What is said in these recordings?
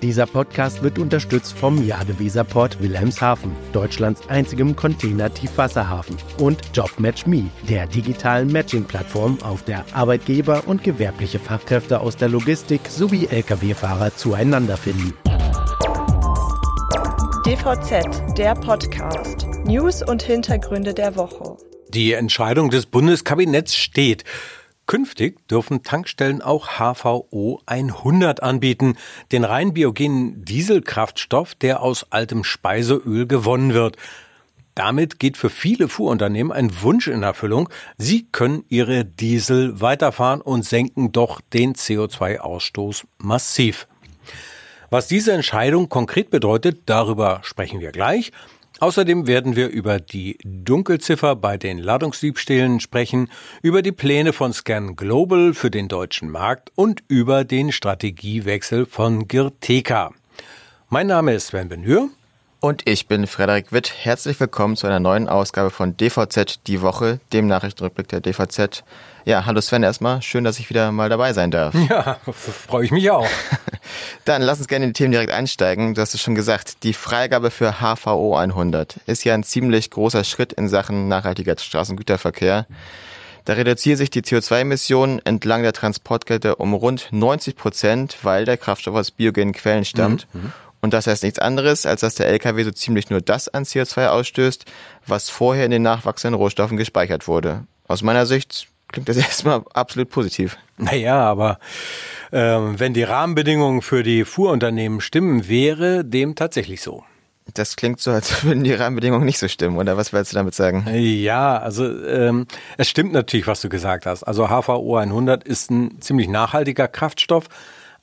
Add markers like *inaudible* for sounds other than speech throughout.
Dieser Podcast wird unterstützt vom Jadeweserport Wilhelmshaven, Deutschlands einzigem Container-Tiefwasserhafen, und JobMatchMe, der digitalen Matching-Plattform, auf der Arbeitgeber und gewerbliche Fachkräfte aus der Logistik sowie Lkw-Fahrer zueinander finden. DVZ, der Podcast. News und Hintergründe der Woche. Die Entscheidung des Bundeskabinetts steht. Künftig dürfen Tankstellen auch HVO 100 anbieten, den rein biogenen Dieselkraftstoff, der aus altem Speiseöl gewonnen wird. Damit geht für viele Fuhrunternehmen ein Wunsch in Erfüllung. Sie können ihre Diesel weiterfahren und senken doch den CO2-Ausstoß massiv. Was diese Entscheidung konkret bedeutet, darüber sprechen wir gleich. Außerdem werden wir über die Dunkelziffer bei den Ladungsdiebstählen sprechen, über die Pläne von Scan Global für den deutschen Markt und über den Strategiewechsel von Girteka. Mein Name ist Sven Benhür. Und ich bin Frederik Witt. Herzlich willkommen zu einer neuen Ausgabe von DVZ Die Woche, dem Nachrichtenrückblick der DVZ. Ja, hallo Sven erstmal. Schön, dass ich wieder mal dabei sein darf. Ja, freue ich mich auch. *laughs* Dann lass uns gerne in die Themen direkt einsteigen. Du hast es schon gesagt, die Freigabe für HVO 100 ist ja ein ziemlich großer Schritt in Sachen nachhaltiger Straßengüterverkehr. Da reduziert sich die CO2-Emissionen entlang der Transportkette um rund 90 Prozent, weil der Kraftstoff aus biogenen Quellen stammt. Mhm. mhm. Und das heißt nichts anderes, als dass der LKW so ziemlich nur das an CO2 ausstößt, was vorher in den nachwachsenden Rohstoffen gespeichert wurde. Aus meiner Sicht klingt das *laughs* erstmal absolut positiv. Naja, aber ähm, wenn die Rahmenbedingungen für die Fuhrunternehmen stimmen, wäre dem tatsächlich so. Das klingt so, als *laughs* würden die Rahmenbedingungen nicht so stimmen, oder was willst du damit sagen? Ja, also ähm, es stimmt natürlich, was du gesagt hast. Also HVO 100 ist ein ziemlich nachhaltiger Kraftstoff.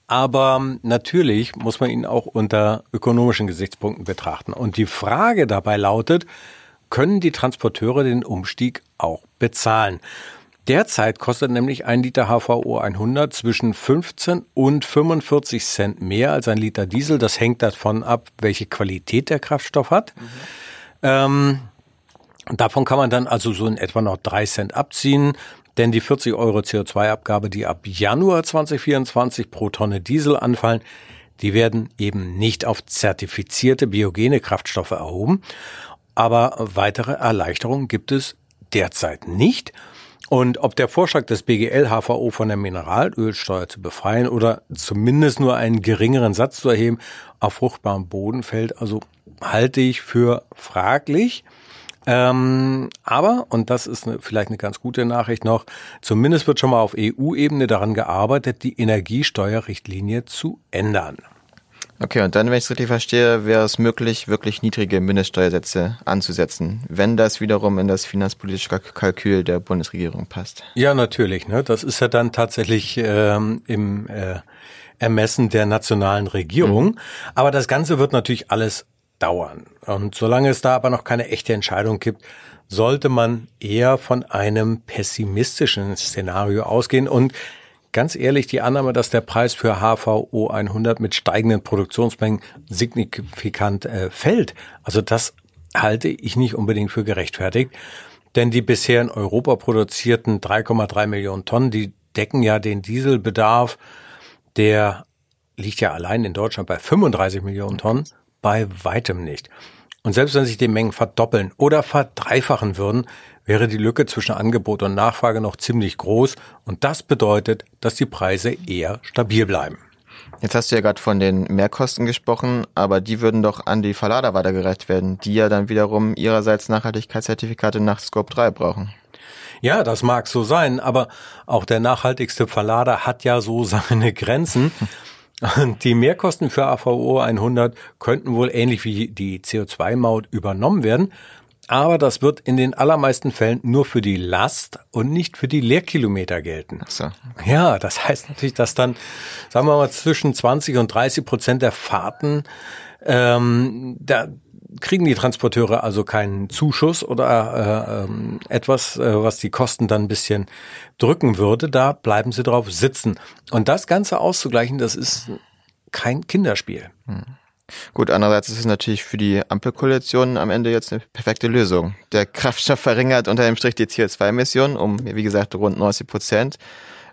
Aber natürlich muss man ihn auch unter ökonomischen Gesichtspunkten betrachten. Und die Frage dabei lautet, können die Transporteure den Umstieg auch bezahlen? Derzeit kostet nämlich ein Liter HVO 100 zwischen 15 und 45 Cent mehr als ein Liter Diesel. Das hängt davon ab, welche Qualität der Kraftstoff hat. Mhm. Ähm, davon kann man dann also so in etwa noch drei Cent abziehen. Denn die 40 Euro CO2-Abgabe, die ab Januar 2024 pro Tonne Diesel anfallen, die werden eben nicht auf zertifizierte biogene Kraftstoffe erhoben. Aber weitere Erleichterungen gibt es derzeit nicht. Und ob der Vorschlag des BGL HVO von der Mineralölsteuer zu befreien oder zumindest nur einen geringeren Satz zu erheben auf fruchtbarem Boden fällt, also halte ich für fraglich. Ähm, aber, und das ist eine, vielleicht eine ganz gute Nachricht noch, zumindest wird schon mal auf EU-Ebene daran gearbeitet, die Energiesteuerrichtlinie zu ändern. Okay, und dann, wenn ich es richtig verstehe, wäre es möglich, wirklich niedrige Mindeststeuersätze anzusetzen, wenn das wiederum in das finanzpolitische Kalkül der Bundesregierung passt. Ja, natürlich. Ne? Das ist ja dann tatsächlich ähm, im äh, Ermessen der nationalen Regierung. Mhm. Aber das Ganze wird natürlich alles dauern. Und solange es da aber noch keine echte Entscheidung gibt, sollte man eher von einem pessimistischen Szenario ausgehen und ganz ehrlich, die Annahme, dass der Preis für HVO 100 mit steigenden Produktionsmengen signifikant äh, fällt, also das halte ich nicht unbedingt für gerechtfertigt. Denn die bisher in Europa produzierten 3,3 Millionen Tonnen, die decken ja den Dieselbedarf, der liegt ja allein in Deutschland bei 35 Millionen Tonnen bei weitem nicht. Und selbst wenn sich die Mengen verdoppeln oder verdreifachen würden, wäre die Lücke zwischen Angebot und Nachfrage noch ziemlich groß und das bedeutet, dass die Preise eher stabil bleiben. Jetzt hast du ja gerade von den Mehrkosten gesprochen, aber die würden doch an die Verlader weitergereicht werden, die ja dann wiederum ihrerseits Nachhaltigkeitszertifikate nach Scope 3 brauchen. Ja, das mag so sein, aber auch der nachhaltigste Verlader hat ja so *laughs* seine Grenzen. Und die Mehrkosten für AVO 100 könnten wohl ähnlich wie die CO2-Maut übernommen werden. Aber das wird in den allermeisten Fällen nur für die Last und nicht für die Leerkilometer gelten. Ach so. Ja, das heißt natürlich, dass dann, sagen wir mal, zwischen 20 und 30 Prozent der Fahrten ähm, da kriegen die Transporteure also keinen Zuschuss oder äh, ähm, etwas, äh, was die Kosten dann ein bisschen drücken würde. Da bleiben sie drauf sitzen. Und das Ganze auszugleichen, das ist kein Kinderspiel. Hm. Gut, andererseits ist es natürlich für die Ampelkoalition am Ende jetzt eine perfekte Lösung. Der Kraftstoff verringert unter dem Strich die CO2-Emissionen um, wie gesagt, rund 90 Prozent.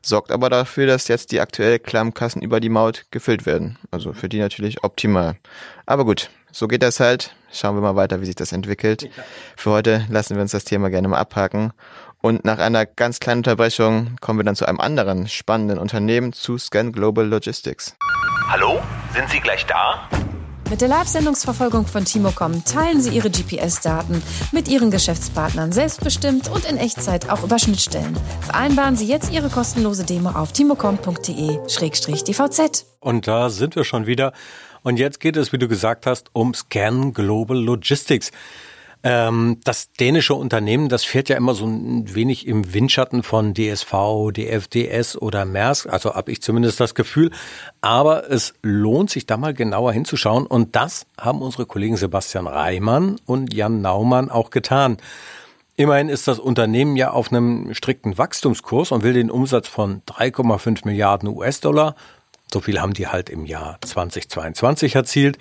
sorgt aber dafür, dass jetzt die aktuell klammen Kassen über die Maut gefüllt werden. Also für die natürlich optimal. Aber gut, so geht das halt. Schauen wir mal weiter, wie sich das entwickelt. Für heute lassen wir uns das Thema gerne mal abhaken. Und nach einer ganz kleinen Unterbrechung kommen wir dann zu einem anderen spannenden Unternehmen, zu Scan Global Logistics. Hallo? Sind Sie gleich da? Mit der Live-Sendungsverfolgung von Timocom teilen Sie Ihre GPS-Daten mit Ihren Geschäftspartnern selbstbestimmt und in Echtzeit auch über Schnittstellen. Vereinbaren Sie jetzt Ihre kostenlose Demo auf timocom.de-dvz. Und da sind wir schon wieder. Und jetzt geht es, wie du gesagt hast, um Scan Global Logistics. Ähm, das dänische Unternehmen, das fährt ja immer so ein wenig im Windschatten von DSV, DFDS oder Maersk. Also habe ich zumindest das Gefühl. Aber es lohnt sich da mal genauer hinzuschauen. Und das haben unsere Kollegen Sebastian Reimann und Jan Naumann auch getan. Immerhin ist das Unternehmen ja auf einem strikten Wachstumskurs und will den Umsatz von 3,5 Milliarden US-Dollar, so viel haben die halt im Jahr 2022 erzielt,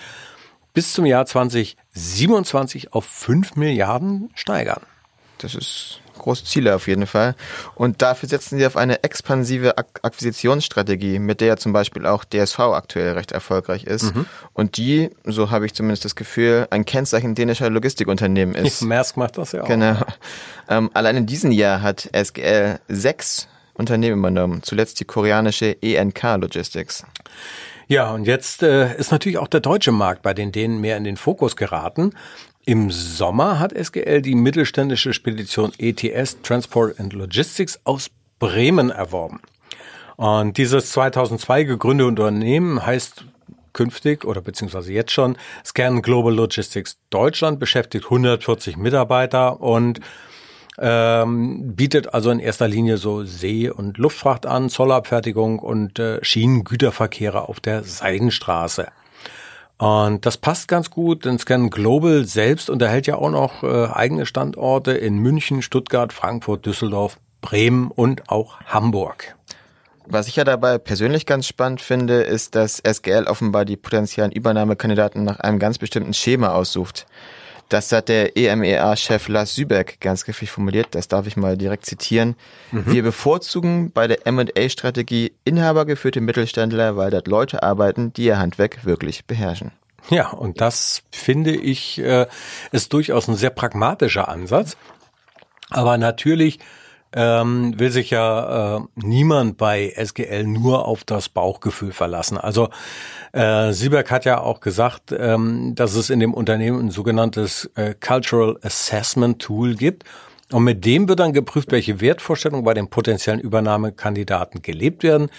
bis zum Jahr 2027 auf 5 Milliarden steigern. Das ist große Ziele auf jeden Fall. Und dafür setzen sie auf eine expansive Ak Akquisitionsstrategie, mit der zum Beispiel auch DSV aktuell recht erfolgreich ist. Mhm. Und die, so habe ich zumindest das Gefühl, ein Kennzeichen dänischer Logistikunternehmen ist. *laughs* Maersk macht das ja auch. Genau. Ähm, allein in diesem Jahr hat SGL sechs Unternehmen übernommen, zuletzt die koreanische ENK Logistics. Ja, und jetzt äh, ist natürlich auch der deutsche Markt bei den Dänen mehr in den Fokus geraten. Im Sommer hat SGL die mittelständische Spedition ETS Transport and Logistics aus Bremen erworben. Und dieses 2002 gegründete Unternehmen heißt künftig oder beziehungsweise jetzt schon Scan Global Logistics Deutschland, beschäftigt 140 Mitarbeiter und ähm, bietet also in erster Linie so See- und Luftfracht an, Zollabfertigung und äh, Schienengüterverkehre auf der Seidenstraße. Und das passt ganz gut, denn Scan Global selbst unterhält ja auch noch äh, eigene Standorte in München, Stuttgart, Frankfurt, Düsseldorf, Bremen und auch Hamburg. Was ich ja dabei persönlich ganz spannend finde, ist, dass SGL offenbar die potenziellen Übernahmekandidaten nach einem ganz bestimmten Schema aussucht. Das hat der EMEA-Chef Lars Sübeck ganz griffig formuliert. Das darf ich mal direkt zitieren. Mhm. Wir bevorzugen bei der M&A-Strategie inhabergeführte Mittelständler, weil dort Leute arbeiten, die ihr Handwerk wirklich beherrschen. Ja, und das finde ich äh, ist durchaus ein sehr pragmatischer Ansatz. Aber natürlich ähm, will sich ja äh, niemand bei SGL nur auf das Bauchgefühl verlassen. Also äh, Sieberg hat ja auch gesagt, ähm, dass es in dem Unternehmen ein sogenanntes äh, Cultural Assessment Tool gibt. Und mit dem wird dann geprüft, welche Wertvorstellungen bei den potenziellen Übernahmekandidaten gelebt werden,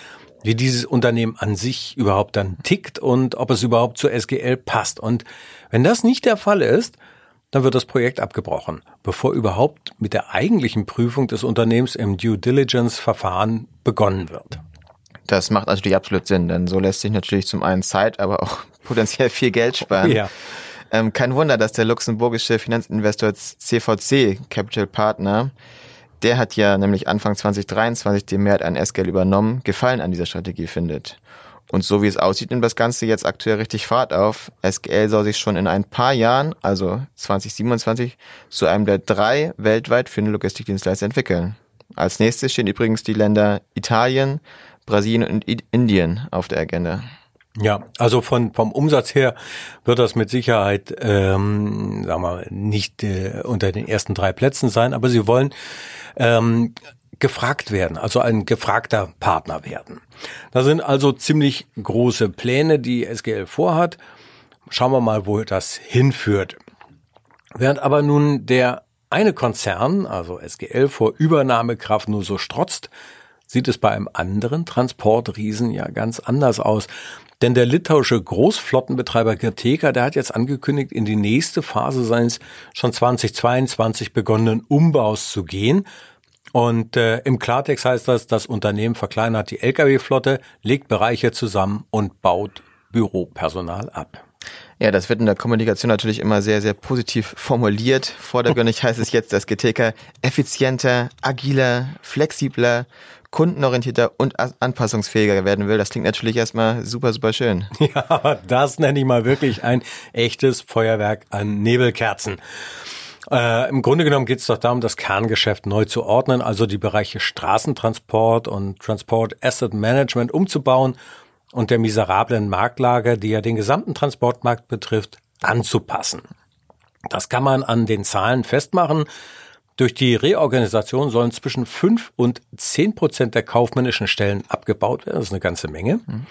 wie dieses Unternehmen an sich überhaupt dann tickt und ob es überhaupt zur SGL passt. Und wenn das nicht der Fall ist, dann wird das Projekt abgebrochen, bevor überhaupt mit der eigentlichen Prüfung des Unternehmens im Due Diligence Verfahren begonnen wird. Das macht natürlich absolut Sinn, denn so lässt sich natürlich zum einen Zeit, aber auch *laughs* potenziell viel Geld sparen. Ja. Ähm, kein Wunder, dass der luxemburgische Finanzinvestor CVC Capital Partner, der hat ja nämlich Anfang 2023 die Mehrheit an S-Geld übernommen, Gefallen an dieser Strategie findet. Und so wie es aussieht, nimmt das Ganze jetzt aktuell richtig Fahrt auf. SGL soll sich schon in ein paar Jahren, also 2027, zu einem der drei weltweit führenden Logistikdienstleister entwickeln. Als nächstes stehen übrigens die Länder Italien, Brasilien und Indien auf der Agenda. Ja, also von vom Umsatz her wird das mit Sicherheit, ähm, sagen wir, nicht äh, unter den ersten drei Plätzen sein, aber sie wollen ähm, gefragt werden, also ein gefragter Partner werden. Da sind also ziemlich große Pläne, die SGL vorhat. Schauen wir mal, wo das hinführt. Während aber nun der eine Konzern, also SGL, vor Übernahmekraft nur so strotzt, sieht es bei einem anderen Transportriesen ja ganz anders aus. Denn der litauische Großflottenbetreiber Girteka, der hat jetzt angekündigt, in die nächste Phase seines schon 2022 begonnenen Umbaus zu gehen und äh, im Klartext heißt das, das Unternehmen verkleinert die Lkw-Flotte, legt Bereiche zusammen und baut Büropersonal ab. Ja, das wird in der Kommunikation natürlich immer sehr, sehr positiv formuliert. Vordergründig *laughs* heißt es jetzt, dass GTK effizienter, agiler, flexibler, kundenorientierter und anpassungsfähiger werden will. Das klingt natürlich erstmal super, super schön. *laughs* Ja, das nenne ich mal wirklich ein echtes Feuerwerk an Nebelkerzen. Äh, Im Grunde genommen geht es doch darum, das Kerngeschäft neu zu ordnen, also die Bereiche Straßentransport und Transport Asset Management umzubauen und der miserablen Marktlage, die ja den gesamten Transportmarkt betrifft, anzupassen. Das kann man an den Zahlen festmachen. Durch die Reorganisation sollen zwischen fünf und zehn Prozent der kaufmännischen Stellen abgebaut werden. Das ist eine ganze Menge. Mhm.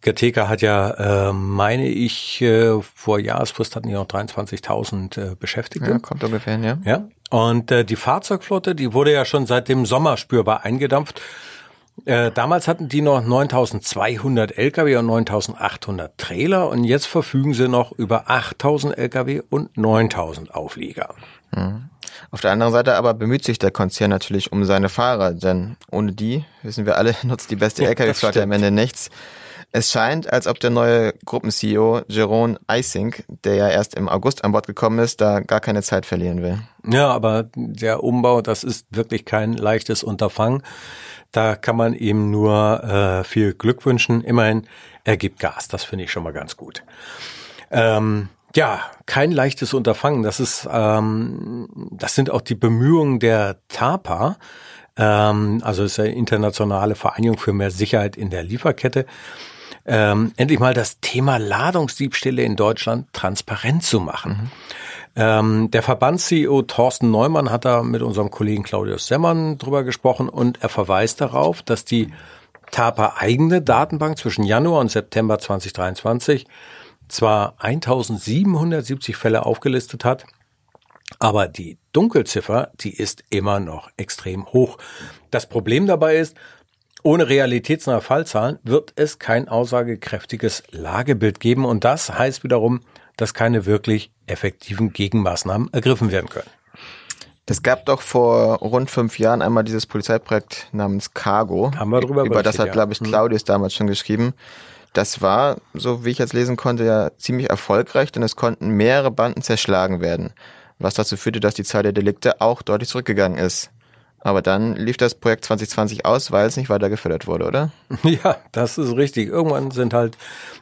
Gerteka hat ja, äh, meine ich, äh, vor Jahresfrist hatten die noch 23.000 äh, Beschäftigte. Ja, kommt ungefähr hin, ja. Ja. Und äh, die Fahrzeugflotte, die wurde ja schon seit dem Sommer spürbar eingedampft. Äh, damals hatten die noch 9200 Lkw und 9800 Trailer und jetzt verfügen sie noch über 8000 Lkw und 9000 Auflieger. Mhm. Auf der anderen Seite aber bemüht sich der Konzern natürlich um seine Fahrer, denn ohne die, wissen wir alle, *laughs* nutzt die beste Lkw-Flotte am Ende nichts. Es scheint, als ob der neue Gruppen-CEO Jerome Eising, der ja erst im August an Bord gekommen ist, da gar keine Zeit verlieren will. Ja, aber der Umbau, das ist wirklich kein leichtes Unterfangen. Da kann man ihm nur äh, viel Glück wünschen. Immerhin, er gibt Gas. Das finde ich schon mal ganz gut. Ähm, ja, kein leichtes Unterfangen. Das ist, ähm, das sind auch die Bemühungen der TAPA. Ähm, also ist eine internationale Vereinigung für mehr Sicherheit in der Lieferkette ähm, endlich mal das Thema Ladungsdiebstähle in Deutschland transparent zu machen. Mhm. Ähm, der Verbands-CEO Thorsten Neumann hat da mit unserem Kollegen Claudius Semmern drüber gesprochen und er verweist darauf, dass die TAPA eigene Datenbank zwischen Januar und September 2023 zwar 1770 Fälle aufgelistet hat, aber die Dunkelziffer, die ist immer noch extrem hoch. Das Problem dabei ist, ohne realitätsnahe Fallzahlen wird es kein aussagekräftiges Lagebild geben und das heißt wiederum, dass keine wirklich effektiven Gegenmaßnahmen ergriffen werden können. Es gab doch vor rund fünf Jahren einmal dieses Polizeiprojekt namens Cargo. Haben wir drüber Über das hat, ja. glaube ich, hm. Claudius hm. damals schon geschrieben. Das war, so wie ich jetzt lesen konnte, ja ziemlich erfolgreich, denn es konnten mehrere Banden zerschlagen werden, was dazu führte, dass die Zahl der Delikte auch deutlich zurückgegangen ist. Aber dann lief das Projekt 2020 aus, weil es nicht weiter gefördert wurde, oder? *laughs* Ja, das ist richtig. Irgendwann sind halt,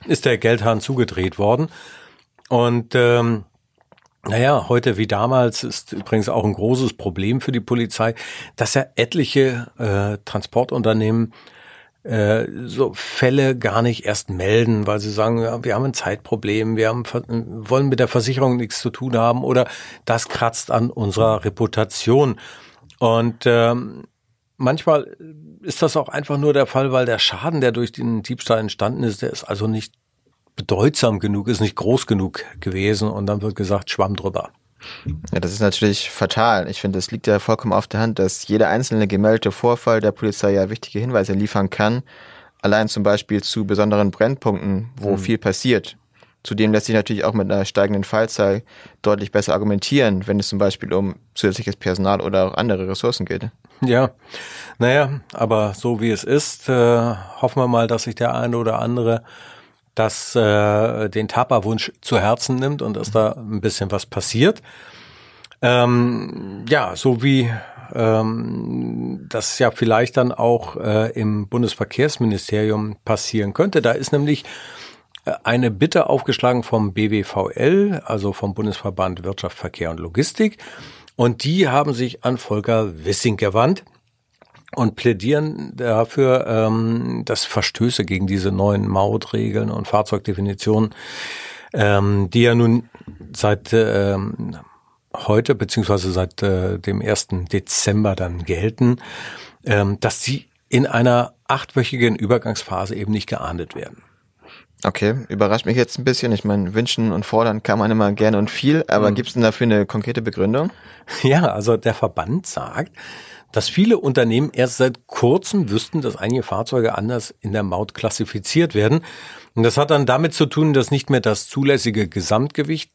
ist der Geldhahn zugedreht worden. Und ähm, naja, heute wie damals ist übrigens auch ein großes Problem für die Polizei, dass ja etliche äh, Transportunternehmen äh, so Fälle gar nicht erst melden, weil sie sagen, ja, wir haben ein Zeitproblem, wir haben, wollen mit der Versicherung nichts zu tun haben oder das kratzt an unserer Reputation. Und ähm, manchmal ist das auch einfach nur der Fall, weil der Schaden, der durch den Diebstahl entstanden ist, der ist also nicht bedeutsam genug, ist nicht groß genug gewesen und dann wird gesagt, schwamm drüber. Ja, das ist natürlich fatal. Ich finde, es liegt ja vollkommen auf der Hand, dass jeder einzelne gemeldete Vorfall der Polizei ja wichtige Hinweise liefern kann. Allein zum Beispiel zu besonderen Brennpunkten, wo mhm. viel passiert. Zudem lässt sich natürlich auch mit einer steigenden Fallzahl deutlich besser argumentieren, wenn es zum Beispiel um zusätzliches Personal oder auch andere Ressourcen geht. Ja, naja, aber so wie es ist, äh, hoffen wir mal, dass sich der eine oder andere das äh, den Tapa-Wunsch zu Herzen nimmt und dass da ein bisschen was passiert. Ähm, ja, so wie ähm, das ja vielleicht dann auch äh, im Bundesverkehrsministerium passieren könnte. Da ist nämlich eine Bitte aufgeschlagen vom BWVL, also vom Bundesverband Wirtschaft, Verkehr und Logistik. Und die haben sich an Volker Wissing gewandt und plädieren dafür, ähm, dass Verstöße gegen diese neuen Mautregeln und Fahrzeugdefinitionen, ähm, die ja nun seit ähm, heute beziehungsweise seit äh, dem 1. Dezember dann gelten, dass sie in einer achtwöchigen Übergangsphase eben nicht geahndet werden. Okay, überrascht mich jetzt ein bisschen. Ich meine, wünschen und fordern kann man immer gerne und viel, aber mhm. gibt es denn dafür eine konkrete Begründung? *laughs* Ja, also der Verband sagt, dass viele Unternehmen erst seit kurzem wüssten, dass einige Fahrzeuge anders in der Maut klassifiziert werden. Und das hat dann damit zu tun, dass nicht mehr das zulässige Gesamtgewicht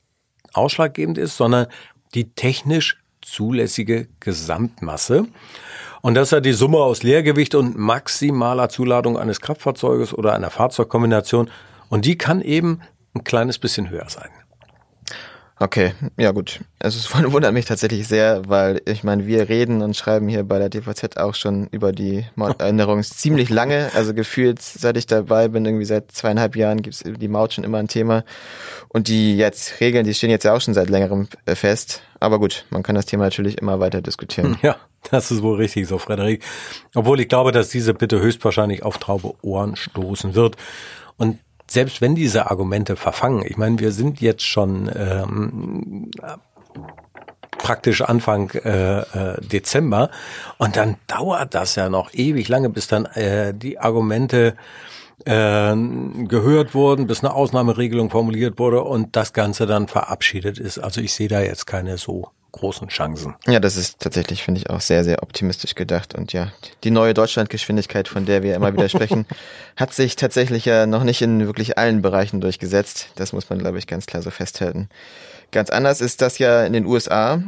ausschlaggebend ist, sondern die technisch zulässige Gesamtmasse. Und das ist ja die Summe aus Leergewicht und maximaler Zuladung eines Kraftfahrzeuges oder einer Fahrzeugkombination und die kann eben ein kleines bisschen höher sein. Okay, ja gut. Also es *laughs* wundert mich tatsächlich sehr, weil ich meine, wir reden und schreiben hier bei der DVZ auch schon über die Mautänderung ziemlich lange. Also gefühlt, seit ich dabei bin, irgendwie seit zweieinhalb Jahren gibt's die Maut schon immer ein Thema. Und die jetzt Regeln, die stehen jetzt ja auch schon seit längerem äh, fest. Aber gut, man kann das Thema natürlich immer weiter diskutieren. Ja, das ist wohl richtig so, Frederik. Obwohl ich glaube, dass diese Bitte höchstwahrscheinlich auf traube Ohren stoßen wird. Und selbst wenn diese Argumente verfangen, ich meine, wir sind jetzt schon ähm, praktisch Anfang äh, äh, Dezember und dann dauert das ja noch ewig lange, bis dann äh, die Argumente äh, gehört wurden, bis eine Ausnahmeregelung formuliert wurde und das Ganze dann verabschiedet ist. Also ich sehe da jetzt keine so großen Chancen. Ja, das ist tatsächlich, finde ich, auch sehr, sehr optimistisch gedacht. Und ja, die neue Deutschlandgeschwindigkeit, von der wir immer wieder *laughs* sprechen, hat sich tatsächlich ja noch nicht in wirklich allen Bereichen durchgesetzt. Das muss man, glaube ich, ganz klar so festhalten. Ganz anders ist das ja in den USA.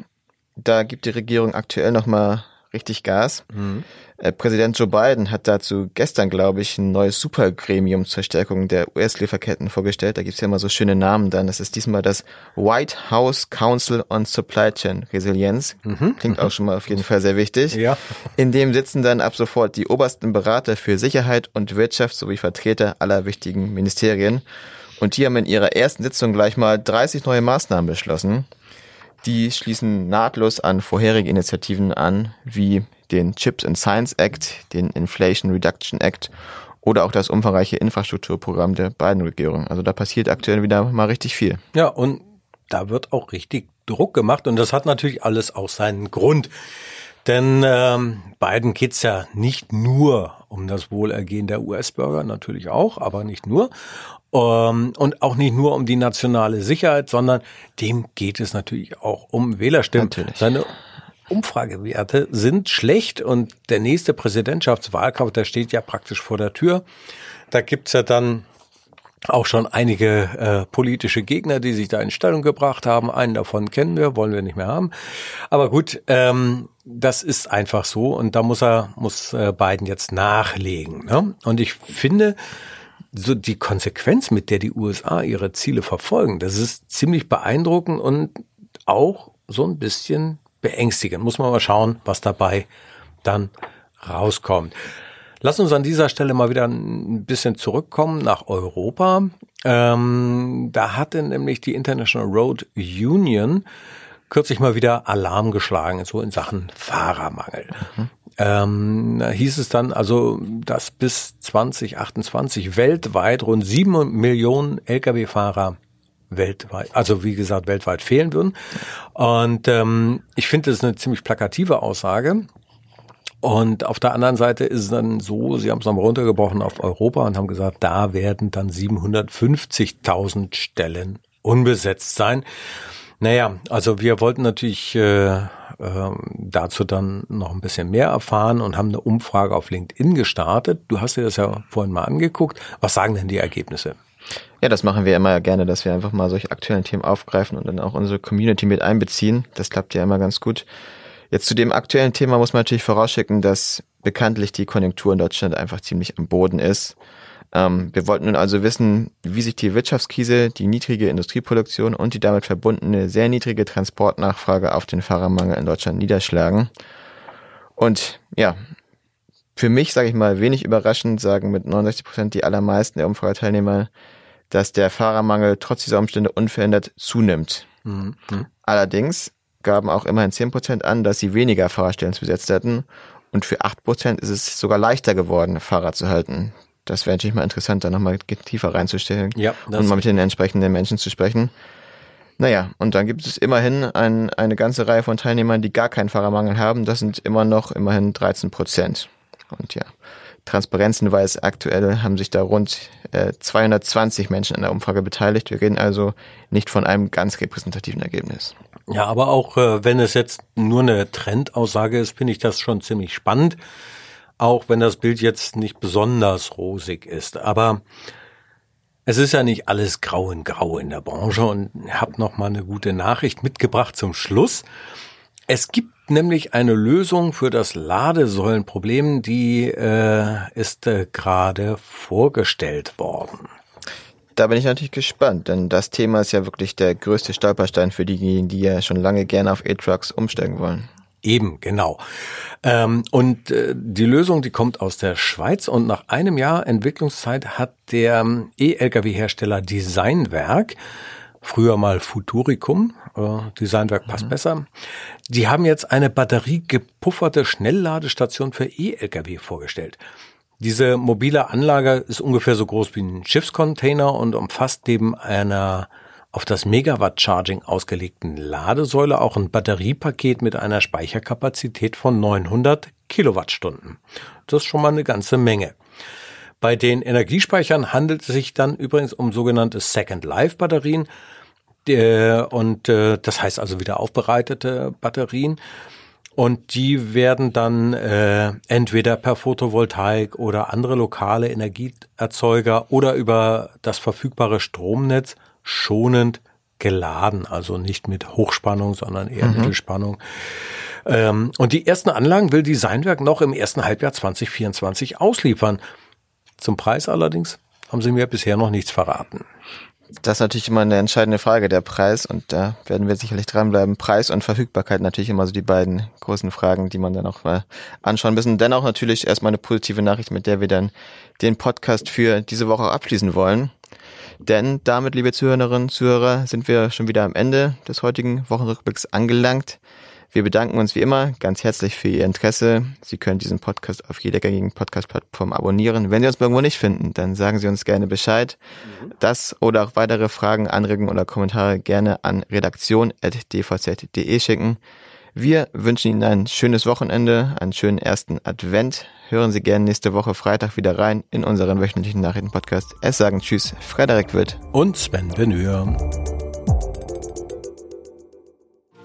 Da gibt die Regierung aktuell nochmal richtig Gas. Mhm. Äh, Präsident Joe Biden hat dazu gestern, glaube ich, ein neues Supergremium zur Stärkung der US-Lieferketten vorgestellt. Da gibt's ja immer so schöne Namen dann. Das ist diesmal das White House Council on Supply Chain Resilience. Mhm. Klingt auch schon mal auf jeden Fall sehr wichtig. Ja. In dem sitzen dann ab sofort die obersten Berater für Sicherheit und Wirtschaft sowie Vertreter aller wichtigen Ministerien. Und die haben in ihrer ersten Sitzung gleich mal 30 neue Maßnahmen beschlossen. Die schließen nahtlos an vorherige Initiativen an, wie den Chips and Science Act, den Inflation Reduction Act oder auch das umfangreiche Infrastrukturprogramm der beiden Regierungen. Also da passiert aktuell wieder mal richtig viel. Ja, und da wird auch richtig Druck gemacht und das hat natürlich alles auch seinen Grund. Denn ähm, Biden geht's ja nicht nur um das Wohlergehen der US-Bürger, natürlich auch, aber nicht nur. Ähm, und auch nicht nur um die nationale Sicherheit, sondern dem geht es natürlich auch um Wählerstimmen. Natürlich. Seine Umfragewerte sind schlecht und der nächste Präsidentschaftswahlkampf, der steht ja praktisch vor der Tür. Da gibt's ja dann auch schon einige äh, politische Gegner, die sich da in Stellung gebracht haben. Einen davon kennen wir, wollen wir nicht mehr haben. Aber gut, ähm, das ist einfach so und da muss er, muss äh, Biden jetzt nachlegen. Ne? Und ich finde, so die Konsequenz, mit der die USA ihre Ziele verfolgen, das ist ziemlich beeindruckend und auch so ein bisschen beängstigend. Muss man mal schauen, was dabei dann rauskommt. Lass uns an dieser Stelle mal wieder ein bisschen zurückkommen nach Europa. Ähm, da hatte nämlich die International Road Union kürzlich mal wieder Alarm geschlagen, so in Sachen Fahrermangel. Mhm. Ähm, da hieß es dann also, dass bis 2028 weltweit rund sieben Millionen Lkw-Fahrer weltweit, also wie gesagt, weltweit fehlen würden. Und ähm, ich finde, das ist eine ziemlich plakative Aussage. Und auf der anderen Seite ist es dann so, sie haben es nochmal runtergebrochen auf Europa und haben gesagt, da werden dann 750.000 Stellen unbesetzt sein. Naja, also wir wollten natürlich äh, äh, dazu dann noch ein bisschen mehr erfahren und haben eine Umfrage auf LinkedIn gestartet. Du hast dir das ja vorhin mal angeguckt. Was sagen denn die Ergebnisse? Ja, das machen wir immer gerne, dass wir einfach mal solche aktuellen Themen aufgreifen und dann auch unsere Community mit einbeziehen. Das klappt ja immer ganz gut. Jetzt zu dem aktuellen Thema muss man natürlich vorausschicken, dass bekanntlich die Konjunktur in Deutschland einfach ziemlich am Boden ist. Ähm, wir wollten nun also wissen, wie sich die Wirtschaftskrise, die niedrige Industrieproduktion und die damit verbundene sehr niedrige Transportnachfrage auf den Fahrermangel in Deutschland niederschlagen. Und ja, für mich, sage ich mal, wenig überraschend, sagen mit 69 Prozent die allermeisten der Umfrageteilnehmer, dass der Fahrermangel trotz dieser Umstände unverändert zunimmt. Mhm. Allerdings gaben auch immerhin 10 Prozent an, dass sie weniger Fahrerstellen besetzt hätten. Und für 8 Prozent ist es sogar leichter geworden, Fahrer zu halten. Das wäre natürlich mal interessant, da nochmal tiefer reinzustellen ja, und mal mit den entsprechenden Menschen zu sprechen. Naja, und dann gibt es immerhin ein, eine ganze Reihe von Teilnehmern, die gar keinen Fahrermangel haben. Das sind immer noch immerhin 13 Prozent. Und ja, Transparenzhinweis aktuell haben sich da rund äh, 220 Menschen an der Umfrage beteiligt. Wir reden also nicht von einem ganz repräsentativen Ergebnis. Ja, aber auch äh, wenn es jetzt nur eine Trendaussage ist, finde ich das schon ziemlich spannend auch wenn das Bild jetzt nicht besonders rosig ist. Aber es ist ja nicht alles grau in grau in der Branche und habe noch mal eine gute Nachricht mitgebracht zum Schluss. Es gibt nämlich eine Lösung für das Ladesäulenproblem, die äh, ist äh, gerade vorgestellt worden. Da bin ich natürlich gespannt, denn das Thema ist ja wirklich der größte Stolperstein für diejenigen, die ja schon lange gerne auf E-Trucks umsteigen wollen. Eben, genau. Ähm, und äh, die Lösung, die kommt aus der Schweiz und nach einem Jahr Entwicklungszeit hat der ähm, E-Lkw-Hersteller Designwerk früher mal Futuricum, äh, Designwerk passt mhm. besser. Die haben jetzt eine batteriegepufferte Schnellladestation für E-Lkw vorgestellt. Diese mobile Anlage ist ungefähr so groß wie ein Schiffscontainer und umfasst neben einer auf das Megawatt-Charging ausgelegten Ladesäule auch ein Batteriepaket mit einer Speicherkapazität von 900 Kilowattstunden. Das ist schon mal eine ganze Menge. Bei den Energiespeichern handelt es sich dann übrigens um sogenannte Second Life Batterien. Und äh, das heißt also wieder aufbereitete Batterien. Und die werden dann äh, entweder per Photovoltaik oder andere lokale Energieerzeuger oder über das verfügbare Stromnetz schonend geladen, also nicht mit Hochspannung, sondern eher mhm. Mittelspannung. Ähm, und die ersten Anlagen will Designwerk noch im ersten Halbjahr 2024 ausliefern. Zum Preis allerdings haben sie mir bisher noch nichts verraten. Das ist natürlich immer eine entscheidende Frage, der Preis. Und da werden wir sicherlich dranbleiben. Preis und Verfügbarkeit natürlich immer so die beiden großen Fragen, die man dann auch mal anschauen müssen. Dennoch natürlich erstmal eine positive Nachricht, mit der wir dann den Podcast für diese Woche abschließen wollen. Denn damit, liebe Zuhörerinnen und Zuhörer, sind wir schon wieder am Ende des heutigen Wochenrückblicks angelangt. Wir bedanken uns wie immer ganz herzlich für Ihr Interesse. Sie können diesen Podcast auf jeder gängigen Podcast-Plattform abonnieren. Wenn Sie uns irgendwo nicht finden, dann sagen Sie uns gerne Bescheid. Mhm. Das oder auch weitere Fragen, Anregungen oder Kommentare gerne an redaktion.dvz.de schicken. Wir wünschen Ihnen ein schönes Wochenende, einen schönen ersten Advent. Hören Sie gerne nächste Woche Freitag wieder rein in unseren wöchentlichen Nachrichtenpodcast. Es sagen Tschüss, Frederik Witt und Sven Veneur.